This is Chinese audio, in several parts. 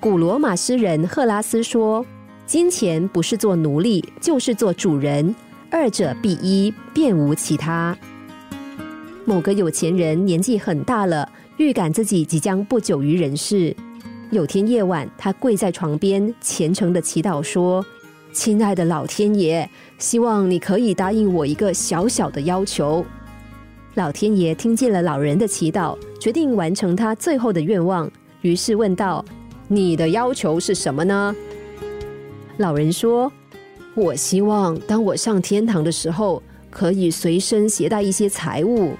古罗马诗人赫拉斯说：“金钱不是做奴隶，就是做主人，二者必一，便无其他。”某个有钱人年纪很大了，预感自己即将不久于人世。有天夜晚，他跪在床边，虔诚的祈祷说：“亲爱的老天爷，希望你可以答应我一个小小的要求。”老天爷听见了老人的祈祷，决定完成他最后的愿望，于是问道。你的要求是什么呢？老人说：“我希望当我上天堂的时候，可以随身携带一些财物。”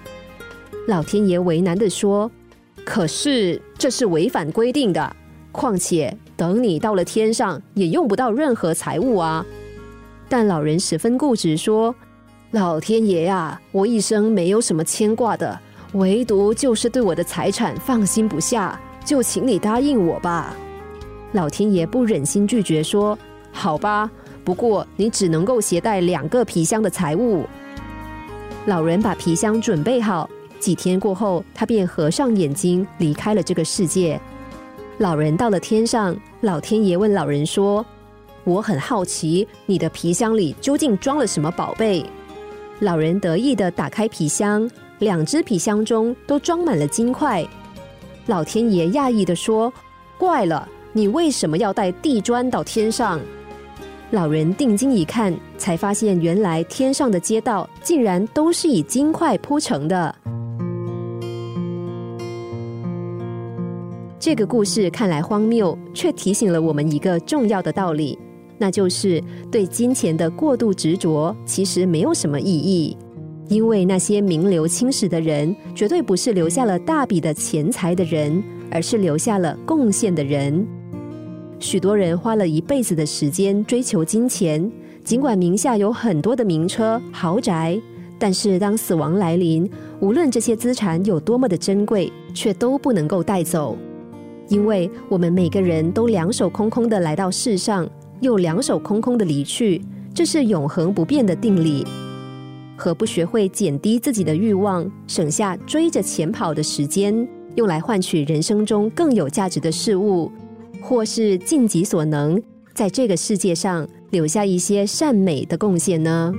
老天爷为难的说：“可是这是违反规定的，况且等你到了天上，也用不到任何财物啊。”但老人十分固执说：“老天爷呀，我一生没有什么牵挂的，唯独就是对我的财产放心不下。”就请你答应我吧，老天爷不忍心拒绝，说：“好吧，不过你只能够携带两个皮箱的财物。”老人把皮箱准备好，几天过后，他便合上眼睛离开了这个世界。老人到了天上，老天爷问老人说：“我很好奇，你的皮箱里究竟装了什么宝贝？”老人得意的打开皮箱，两只皮箱中都装满了金块。老天爷讶异的说：“怪了，你为什么要带地砖到天上？”老人定睛一看，才发现原来天上的街道竟然都是以金块铺成的。这个故事看来荒谬，却提醒了我们一个重要的道理，那就是对金钱的过度执着其实没有什么意义。因为那些名留青史的人，绝对不是留下了大笔的钱财的人，而是留下了贡献的人。许多人花了一辈子的时间追求金钱，尽管名下有很多的名车豪宅，但是当死亡来临，无论这些资产有多么的珍贵，却都不能够带走。因为我们每个人都两手空空的来到世上，又两手空空的离去，这是永恒不变的定理。何不学会减低自己的欲望，省下追着钱跑的时间，用来换取人生中更有价值的事物，或是尽己所能，在这个世界上留下一些善美的贡献呢？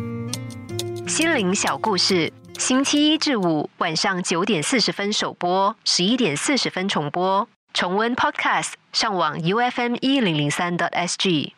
心灵小故事，星期一至五晚上九点四十分首播，十一点四十分重播。重温 Podcast，上网 U F M 一零零三 t S G。